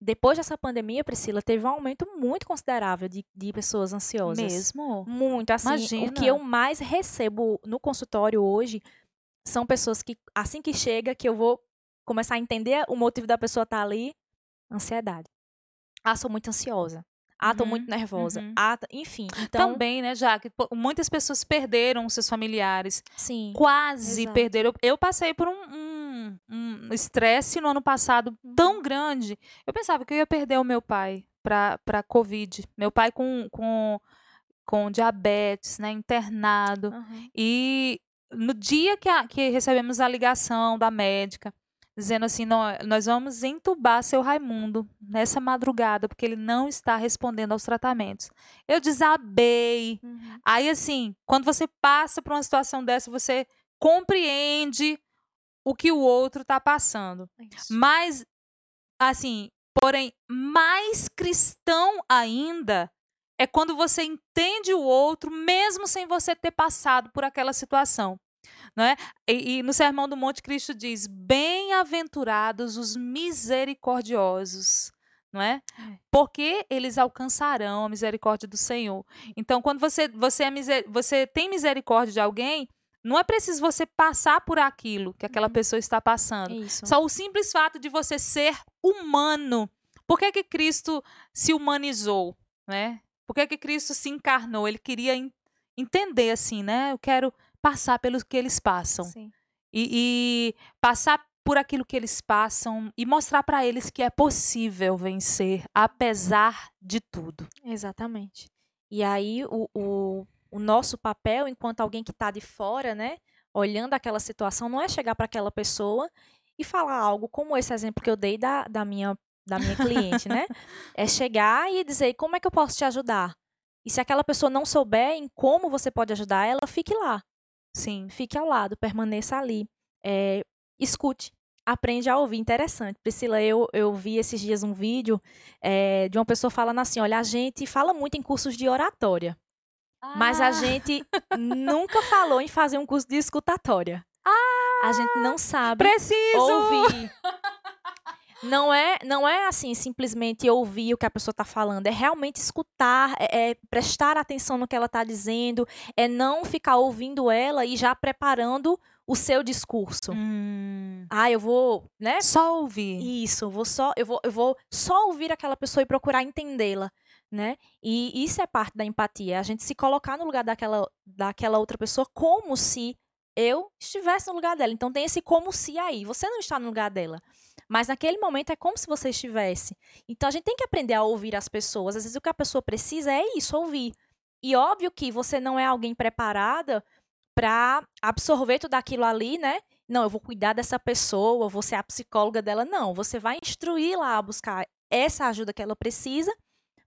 depois dessa pandemia, Priscila, teve um aumento muito considerável de, de pessoas ansiosas. Mesmo. Muito, assim, o Imagina. que eu mais recebo no consultório hoje são pessoas que, assim que chega, que eu vou começar a entender o motivo da pessoa estar ali, ansiedade. Ah, sou muito ansiosa. Ah, tô Uhum, muito nervosa. uhum. Ah, enfim. Então, Também, né, Jaque? Pô, Muitas pessoas perderam seus familiares. sim. Quase Exato. perderam. Eu, eu passei por um- um um estresse no ano passado Uhum. tão grande. Eu pensava que eu ia perder o meu pai para para Covid. Meu pai com, com, com diabetes, né, internado. Aham. E no dia que, a- que recebemos a ligação da médica, dizendo assim: "Nó- nós vamos entubar seu Raimundo nessa madrugada, porque ele não está respondendo aos tratamentos. Eu desabei. Uhum. Aí, assim, quando você passa por uma situação dessa, você compreende o que o outro está passando. Isso. Mas, assim, porém, mais cristão ainda é quando você entende o outro, mesmo sem você ter passado por aquela situação. Não é? E, e no Sermão do Monte, Cristo diz: Bem-aventurados os misericordiosos. Não é? É. Porque eles alcançarão a misericórdia do Senhor. Então, quando você, você, é miser- você tem misericórdia de alguém, não é preciso você passar por aquilo que aquela Uhum. pessoa está passando. Isso. Só o simples fato de você ser humano. Por que, que Cristo se humanizou? Né? Por que, que Cristo se encarnou? Ele queria en- entender assim, né? Eu quero passar pelo que eles passam. Sim. E, e passar por aquilo que eles passam e mostrar para eles que é possível vencer, apesar de tudo. Exatamente. E aí, o, o, o nosso papel, enquanto alguém que está de fora, né, olhando aquela situação, não é chegar para aquela pessoa e falar algo como esse exemplo que eu dei da, da, minha, da minha cliente, né? É chegar e dizer como é que eu posso te ajudar. E se aquela pessoa não souber em como você pode ajudar ela, fique lá, Sim. fique ao lado, permaneça ali. É, escute, aprende a ouvir. Interessante. Priscila, eu, eu vi esses dias um vídeo é, de uma pessoa falando assim: olha, a gente fala muito em cursos de oratória. Mas a Ah, gente nunca falou em fazer um curso de escutatória. a gente não sabe preciso! ouvir. Não é, não é assim simplesmente ouvir o que a pessoa está falando, é realmente escutar, é, é prestar atenção no que ela está dizendo, é não ficar ouvindo ela e já preparando o seu discurso. Hum, Ah, eu vou, né? só ouvir. Isso, eu vou só, eu vou, eu vou só ouvir aquela pessoa e procurar entendê-la, né? E isso é parte da empatia, a gente se colocar no lugar daquela, daquela outra pessoa como se eu estivesse no lugar dela. Então tem esse como se aí, você não está no lugar dela. Mas naquele momento é como se você estivesse. Então a gente tem que aprender a ouvir as pessoas. Às vezes o que a pessoa precisa é isso, ouvir. E óbvio que você não é alguém preparada para absorver tudo aquilo ali, né? Não, eu vou cuidar dessa pessoa, vou ser a psicóloga dela. Não, você vai instruir lá a buscar essa ajuda que ela precisa,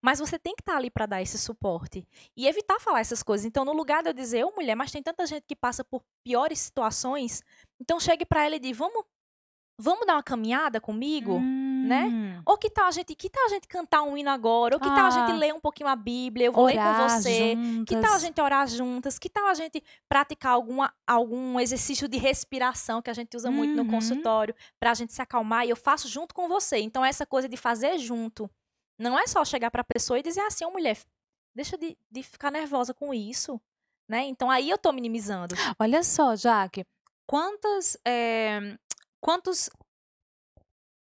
mas você tem que estar ali para dar esse suporte e evitar falar essas coisas. Então, no lugar de eu dizer, ô mulher, mas tem tanta gente que passa por piores situações, então chegue para ela e diga, vamos, vamos dar uma caminhada comigo? né? Hum, Ou que tal a gente, que tal a gente cantar um hino agora? Ou que tal a gente Ah. ler um pouquinho a Bíblia? Eu vou ler com Orar você. Que tal a juntas. gente orar juntas? Que tal a gente praticar alguma, algum exercício de respiração que a gente usa muito no Uhum. consultório para a gente se acalmar? E eu faço junto com você. Então, essa coisa de fazer junto não é só chegar para a pessoa e dizer assim: ô mulher, deixa de, de ficar nervosa com isso. Né? Então, aí eu tô minimizando. Olha só, Jaque, quantas, eh, quantos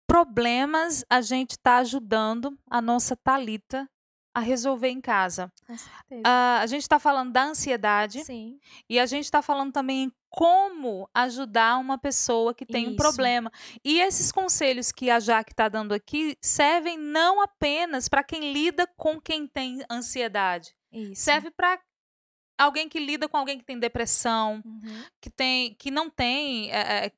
problemas a gente está ajudando a nossa Talita a resolver em casa? Ah, a gente está falando da ansiedade Sim. e a gente está falando também em como ajudar uma pessoa que tem um Isso. problema. E esses conselhos que a Jaque está dando aqui servem não apenas para quem lida com quem tem ansiedade, Isso. serve para alguém que lida com alguém que tem depressão, Uhum. que tem que não tem é,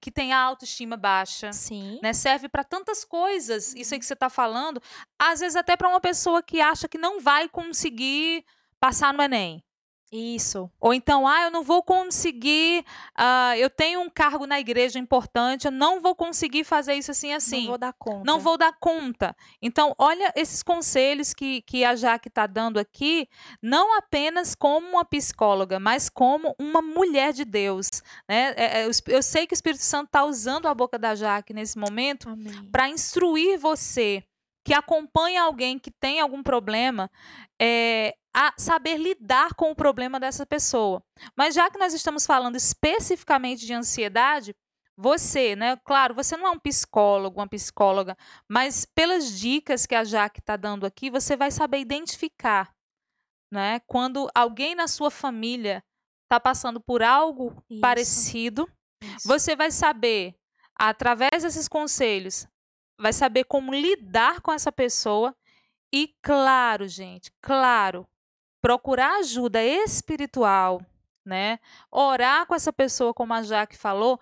que tem a autoestima baixa Sim. né serve para tantas coisas isso aí que você está falando às vezes até para uma pessoa que acha que não vai conseguir passar no Enem Isso. Ou então, ah, eu não vou conseguir, ah, eu tenho um cargo na igreja importante, eu não vou conseguir fazer isso assim, assim. Não vou dar conta. Não vou dar conta. Então, olha esses conselhos que, que a Jaque está dando aqui, não apenas como uma psicóloga, mas como uma mulher de Deus. Né? É, é, eu, sei que o Espírito Santo está usando a boca da Jaque nesse momento para instruir você que acompanha alguém que tem algum problema, é, a saber lidar com o problema dessa pessoa. Mas já que nós estamos falando especificamente de ansiedade, você, né? Claro, você não é um psicólogo, uma psicóloga, mas pelas dicas que a Jaque está dando aqui, você vai saber identificar, né? Quando alguém na sua família está passando por algo Isso. parecido, Isso. você vai saber, através desses conselhos, vai saber como lidar com essa pessoa e, claro, gente, claro, procurar ajuda espiritual, né? Orar com essa pessoa, como a Jaque falou,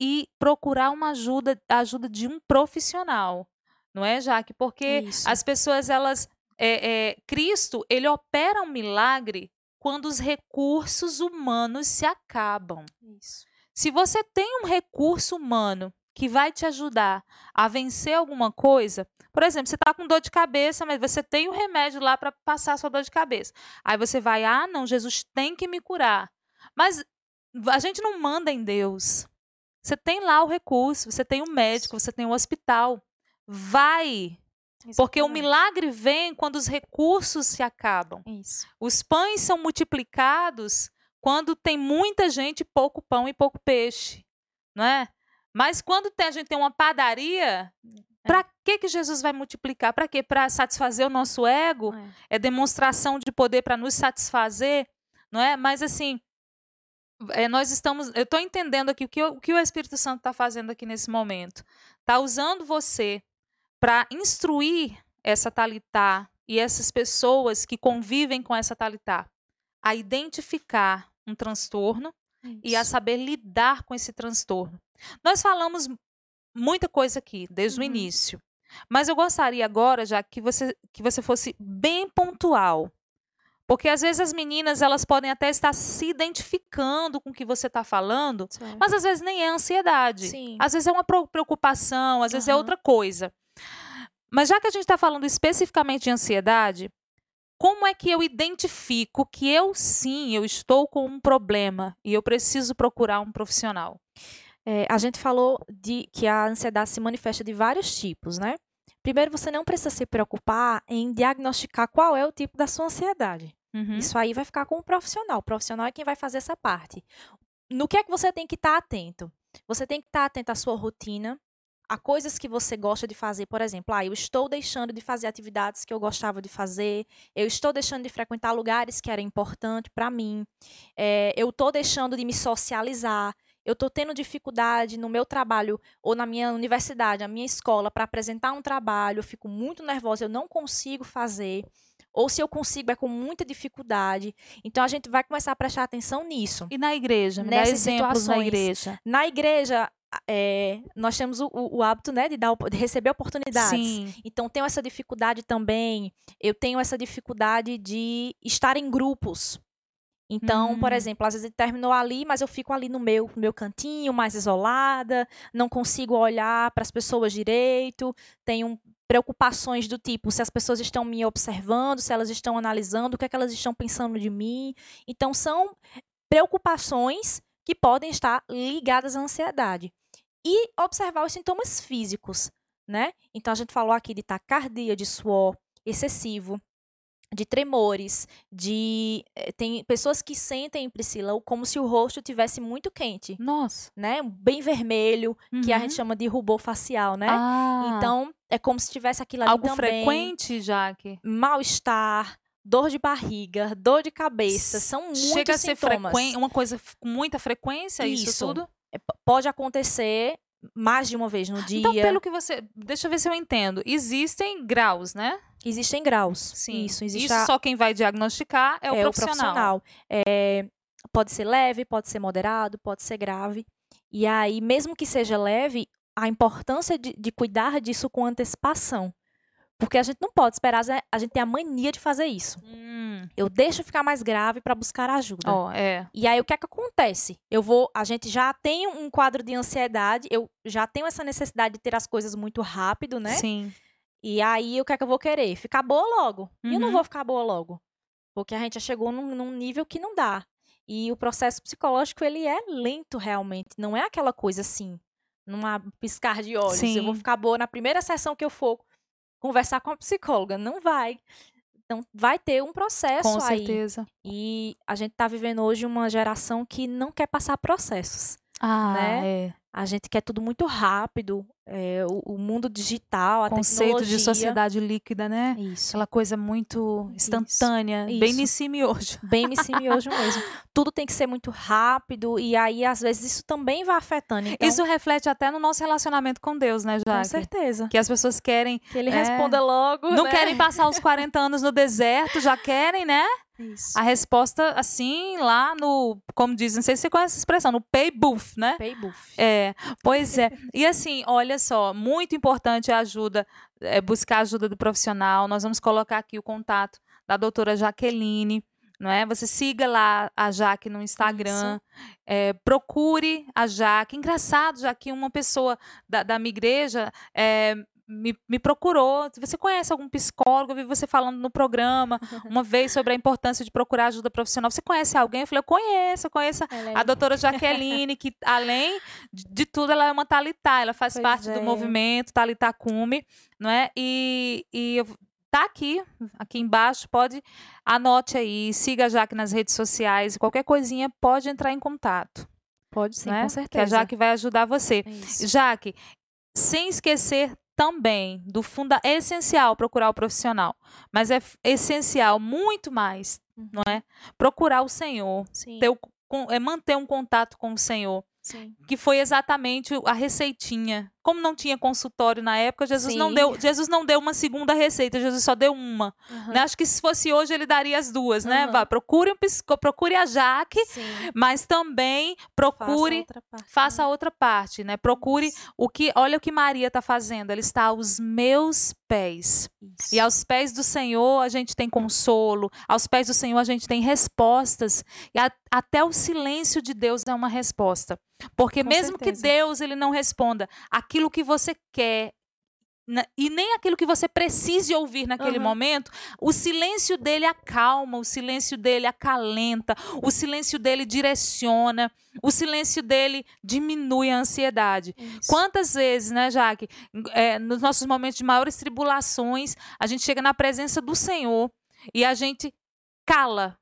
e procurar uma ajuda, a ajuda de um profissional, não é, Jaque? Porque Isso. as pessoas, elas, é, é, Cristo, ele opera um milagre quando os recursos humanos se acabam. Isso. Se você tem um recurso humano que vai te ajudar a vencer alguma coisa, por exemplo, você está com dor de cabeça, mas você tem o um remédio lá para passar a sua dor de cabeça. Aí você vai, ah, não, Jesus tem que me curar. Mas a gente não manda em Deus. Você tem lá o recurso, você tem o um médico, você tem o um hospital. Vai. Porque o milagre vem quando os recursos se acabam. Isso. Os pães são multiplicados quando tem muita gente, pouco pão e pouco peixe, não é? Mas quando tem, a gente tem uma padaria. Para que que Jesus vai multiplicar? Para quê? Para satisfazer o nosso ego? É, é demonstração de poder para nos satisfazer, não é? Mas assim, é, nós estamos, eu estou entendendo aqui o que, o que o Espírito Santo está fazendo aqui nesse momento. Está usando você para instruir essa talitá e essas pessoas que convivem com essa talitá a identificar um transtorno Isso. e a saber lidar com esse transtorno. Nós falamos muita coisa aqui desde uhum. o início, mas eu gostaria agora já que você que você fosse bem pontual. Porque às vezes as meninas elas podem até estar se identificando com o que você está falando, Sim. mas às vezes nem é ansiedade. Sim. Às vezes é uma preocupação, às vezes uhum. é outra coisa. Mas já que a gente está falando especificamente de ansiedade, como é que eu identifico que eu sim, eu estou com um problema e eu preciso procurar um profissional? É, a gente falou de que a ansiedade se manifesta de vários tipos, né? Primeiro, você não precisa se preocupar em diagnosticar qual é o tipo da sua ansiedade. Uhum. Isso aí vai ficar com o profissional. O profissional é quem vai fazer essa parte. No que é que você tem que estar tá atento? Você tem que estar tá atento à sua rotina, a coisas que você gosta de fazer. Por exemplo, ah, eu estou deixando de fazer atividades que eu gostava de fazer, eu estou deixando de frequentar lugares que eram importantes para mim, é, eu estou deixando de me socializar eu estou tendo dificuldade no meu trabalho ou na minha universidade, na minha escola, para apresentar um trabalho, eu fico muito nervosa, eu não consigo fazer. Ou se eu consigo, é com muita dificuldade. Então a gente vai começar a prestar atenção nisso. E na igreja? Me dá exemplos situações. na igreja. Na igreja, é, nós temos o, o, o, hábito né, de, dar, de receber oportunidades. Sim. Então, tenho essa dificuldade também. Eu tenho essa dificuldade de estar em grupos. Então, por hum. exemplo, às vezes ele terminou ali, mas eu fico ali no meu, no meu cantinho, mais isolada, não consigo olhar para as pessoas direito, tenho preocupações do tipo se as pessoas estão me observando, se elas estão analisando, o que é que elas estão pensando de mim. Então, são preocupações que podem estar ligadas à ansiedade. E observar os sintomas físicos, né? Então, a gente falou aqui de taquicardia, de suor excessivo, de tremores, de eh, tem pessoas que sentem Priscila como se o rosto tivesse muito quente. Nossa, né? Bem vermelho, uhum. que a gente uhum. chama de rubor facial, né? Ah. Então, é como se tivesse aquilo ali Algo também. frequente, Jaque? Mal-estar, dor de barriga, dor de cabeça, são muitos Chega a ser frequente, uma coisa com muita frequência, isso, isso tudo? É, pode acontecer mais de uma vez no dia. Então, pelo que você. Deixa eu ver se eu entendo. Existem graus, né? Existem graus. Sim. Isso, existe Isso a... só quem vai diagnosticar é, o é profissional. O profissional. É, pode ser leve, pode ser moderado, pode ser grave. E aí, mesmo que seja leve, a importância de, de cuidar disso com antecipação. Porque a gente não pode esperar, a gente tem a mania de fazer isso. Hum, Eu deixo ficar mais grave para buscar ajuda. ó, é. E aí o que é que acontece? Eu vou, a gente já tem um quadro de ansiedade, eu já tenho essa necessidade de ter as coisas muito rápido, né? Sim. E aí o que é que eu vou querer? Ficar boa logo. E eu não Uhum. vou ficar boa logo. Porque a gente já chegou num, num nível que não dá. E o processo psicológico, ele é lento realmente. Não é aquela coisa assim, numa piscar de olhos. Eu vou Sim. ficar boa na primeira sessão que eu for conversar com a psicóloga. Não vai. Então, vai ter um processo Com aí. certeza. E a gente tá vivendo hoje uma geração que não quer passar processos. Ah, Né? é. A gente quer tudo muito rápido. É, o, o mundo digital, a Conceito de tecnologia. sociedade líquida, né? Isso. Aquela coisa muito instantânea, bem isso. nesse miojo. Bem me hoje mesmo. Tudo tem que ser muito rápido. E aí, às vezes, isso também vai afetando. Então, Isso reflete até no nosso relacionamento com Deus, né, com Jaque? certeza. Que as pessoas querem, Que ele É. responda logo. não né? querem passar os 40 anos no deserto, já querem, né? Isso. A resposta, assim, lá no, como diz, não sei se você conhece essa expressão, no pay booth, né? Pay buff. É, pois é. E assim, olha só, muito importante a ajuda, é, buscar a ajuda do profissional. Nós vamos colocar aqui o contato da doutora Jaqueline, não é? Você siga lá a Jaque no Instagram, é, procure a Jaque. Engraçado, já que uma pessoa da, da minha igreja é, me, me procurou. Você conhece algum psicólogo? Eu vi você falando no programa uma vez sobre a importância de procurar ajuda profissional. Você conhece alguém? Eu falei, eu conheço, eu conheço Ela é- a doutora Jaqueline, que além de tudo, ela é uma Talitá, ela faz Pois parte é. do movimento Talitá Cume, não é? E, e eu- tá aqui, aqui embaixo, pode, anote aí, siga a Jaque nas redes sociais, qualquer coisinha pode entrar em contato, Pode sim, não é? com Que a certeza. Jaque vai ajudar você. Isso. Jaque, sem esquecer também do funda é essencial procurar o profissional, mas é essencial muito mais, não é? Procurar o Senhor, o, com- é manter um contato com o Senhor, sim. que foi exatamente a receitinha. Como não tinha consultório na época, Jesus não Sim. deu, Jesus não deu uma segunda receita, Jesus só deu uma. Aham. né? Acho que se fosse hoje ele daria as duas, né? Aham. Vá, procure um psico, procure a Jaque, Sim. mas também Faça procure outra parte, faça né? a outra parte, né? Procure Isso. o que, olha o que Maria está fazendo, ela está aos meus pés. Isso. E aos pés do Senhor a gente tem consolo, aos pés do Senhor a gente tem respostas. E a- até o silêncio de Deus é uma resposta. Porque Com mesmo que certeza. Deus ele não responda aquilo que você quer na- e nem aquilo que você precise ouvir naquele Aham. momento, o silêncio dele acalma, o silêncio dele acalenta, o silêncio dele direciona, o silêncio dele diminui a ansiedade. Isso. Quantas vezes, né, Jaque, é, nos nossos momentos de maiores tribulações, a gente chega na presença do Senhor e a gente cala,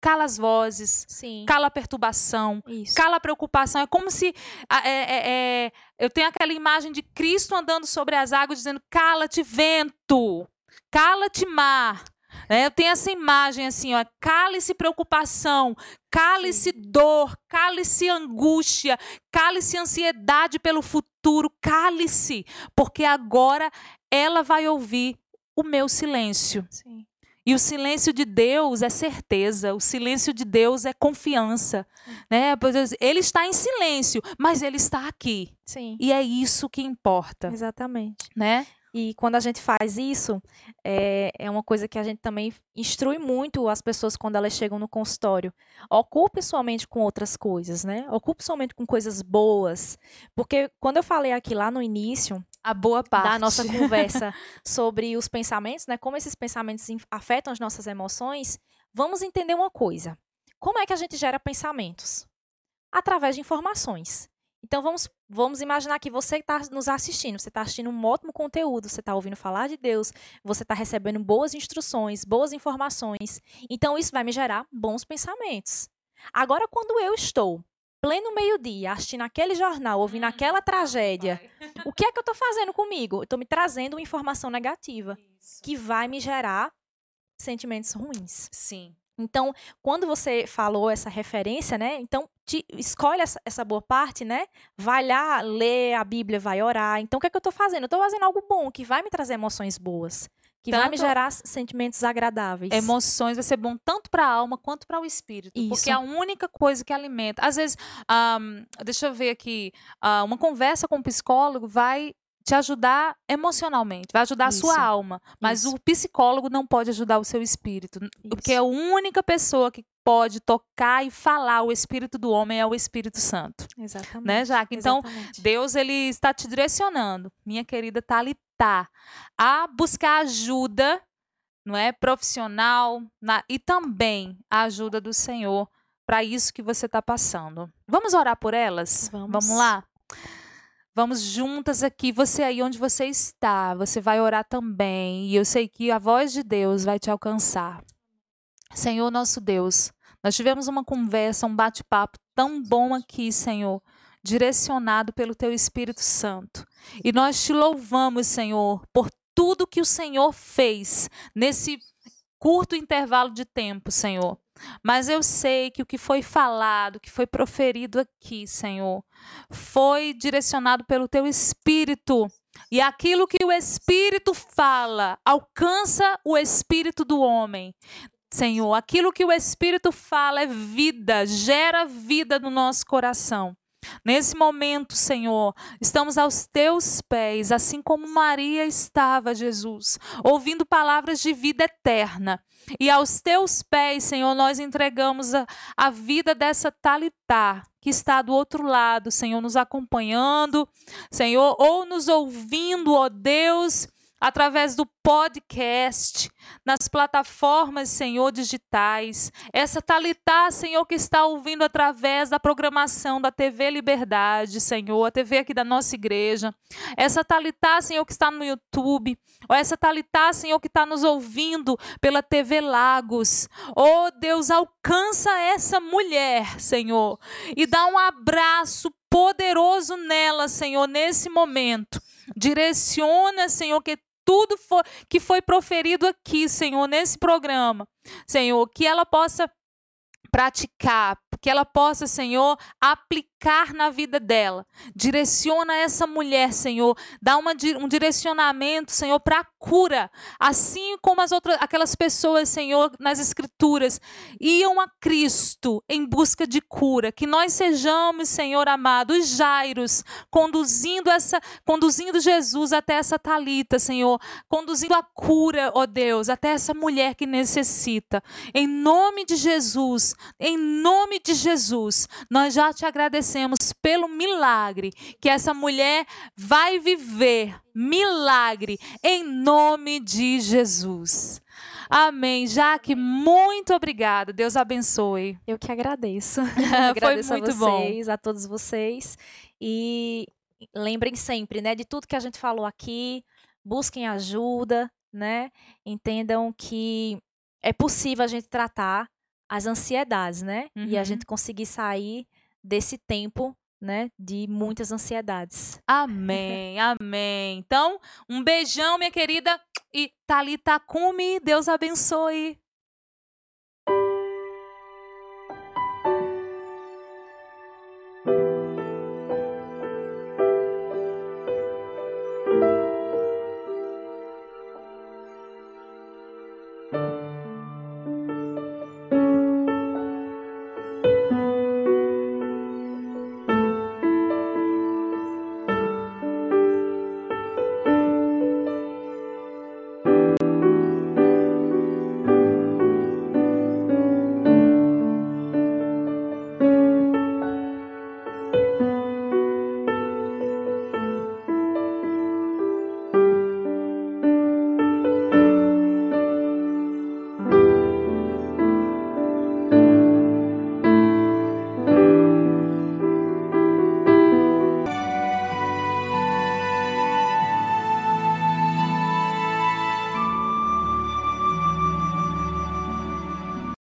cala as vozes, Sim. cala a perturbação, Isso. cala a preocupação. É como se é- é- é, eu tenho aquela imagem de Cristo andando sobre as águas, dizendo: cala-te, vento, cala-te, mar. né? eu tenho essa imagem assim, ó, cale-se preocupação, cale-se dor, cale-se angústia, cale-se ansiedade pelo futuro, cale-se, porque agora ela vai ouvir o meu silêncio. Sim. E o silêncio de Deus é certeza, o silêncio de Deus é confiança. Né? Ele está em silêncio, mas ele está aqui. Sim. E é isso que importa. Exatamente. Né? E quando a gente faz isso, é, é uma coisa que a gente também instrui muito as pessoas quando elas chegam no consultório. Ocupe sua mente com outras coisas, né? Ocupe sua mente com coisas boas. Porque quando eu falei aqui lá no início A boa parte. da nossa conversa sobre os pensamentos, né? Como esses pensamentos afetam as nossas emoções, vamos entender uma coisa. Como é que a gente gera pensamentos? Através de informações. Então vamos, vamos imaginar que você está nos assistindo, você está assistindo um ótimo conteúdo, você está ouvindo falar de Deus, você está recebendo boas instruções, boas informações. Então isso vai me gerar bons pensamentos. Agora, quando eu estou pleno meio-dia assistindo aquele jornal, ouvindo aquela tragédia, o que é que eu estou fazendo comigo? Eu estou me trazendo uma informação negativa que vai me gerar sentimentos ruins. Sim. Então, quando você falou essa referência, né? Então, te- escolhe essa, essa boa parte, né? Vai lá, lê a Bíblia, vai orar. Então, o que é que eu estou fazendo? Eu estou fazendo algo bom, que vai me trazer emoções boas. Que vai me Tanto- gerar sentimentos agradáveis. Emoções vai ser bom tanto para a alma quanto para o espírito. Porque Isso. é a única coisa que alimenta. Às vezes, ahm, deixa eu ver aqui, ah, uma conversa com um psicólogo vai te ajudar emocionalmente, vai ajudar a sua Isso, alma, mas isso. o psicólogo não pode ajudar o seu espírito, n- porque Isso. a única pessoa que pode tocar e falar o espírito do homem é o Espírito Santo, Exatamente. né, Jaque? Então, Exatamente. Deus ele está te direcionando, minha querida Thalita, a buscar ajuda, não é, profissional, na- e também a ajuda do Senhor para isso que você está passando. Vamos orar por elas? Vamos. lá? Vamos juntas aqui, você aí onde você está, você vai orar também, e eu sei que a voz de Deus vai te alcançar. Senhor nosso Deus, nós tivemos uma conversa, um bate-papo tão bom aqui, Senhor, direcionado pelo teu Espírito Santo. E nós te louvamos, Senhor, por tudo que o Senhor fez nesse curto intervalo de tempo, Senhor. Mas eu sei que o que foi falado, que foi proferido aqui, Senhor, foi direcionado pelo teu Espírito. E aquilo que o Espírito fala alcança o espírito do homem. Senhor, aquilo que o Espírito fala é vida, gera vida no nosso coração. Nesse momento, Senhor, estamos aos teus pés, assim como Maria estava, Jesus, ouvindo palavras de vida eterna. E aos teus pés, Senhor, nós entregamos a, a vida dessa Talitá, que está do outro lado, Senhor, nos acompanhando, Senhor, ou nos ouvindo, ó Deus, através do podcast, nas plataformas, Senhor, digitais. Essa Talitá, Senhor, que está ouvindo através da programação da TV Liberdade, Senhor, a TV aqui da nossa igreja. Essa Talitá, Senhor, que está no YouTube. Ou essa Talitá, Senhor, que está nos ouvindo pela TV Lagos. Oh, Deus, alcança essa mulher, Senhor, e dá um abraço poderoso nela, Senhor, nesse momento. Direciona, Senhor, que tudo for, que foi proferido aqui, Senhor, nesse programa, Senhor, que ela possa praticar, que ela possa, Senhor, aplicar na vida dela. Direciona essa mulher, Senhor, dá uma, um direcionamento, Senhor, para a cura, assim como as outras, aquelas pessoas, Senhor, nas escrituras iam a Cristo em busca de cura, que nós sejamos, Senhor amado, os Jairos, conduzindo essa, conduzindo Jesus até essa Talita, Senhor, conduzindo a cura, ó Deus, até essa mulher que necessita. Em nome de Jesus, em nome de Jesus, nós já te agradecemos pelo milagre que essa mulher vai viver. Milagre em nome de Jesus. Amém. Jaque, muito obrigada. Deus abençoe. Eu que agradeço. Foi agradeço muito a bom. vocês, a todos vocês. E lembrem sempre, né, de tudo que a gente falou aqui. Busquem ajuda, né? Entendam que é possível a gente tratar as ansiedades, né? E a Uhum. gente conseguir sair desse tempo, né, de muitas ansiedades. Amém, amém. Então, um beijão, minha querida. E Thalita Kumi, Deus abençoe.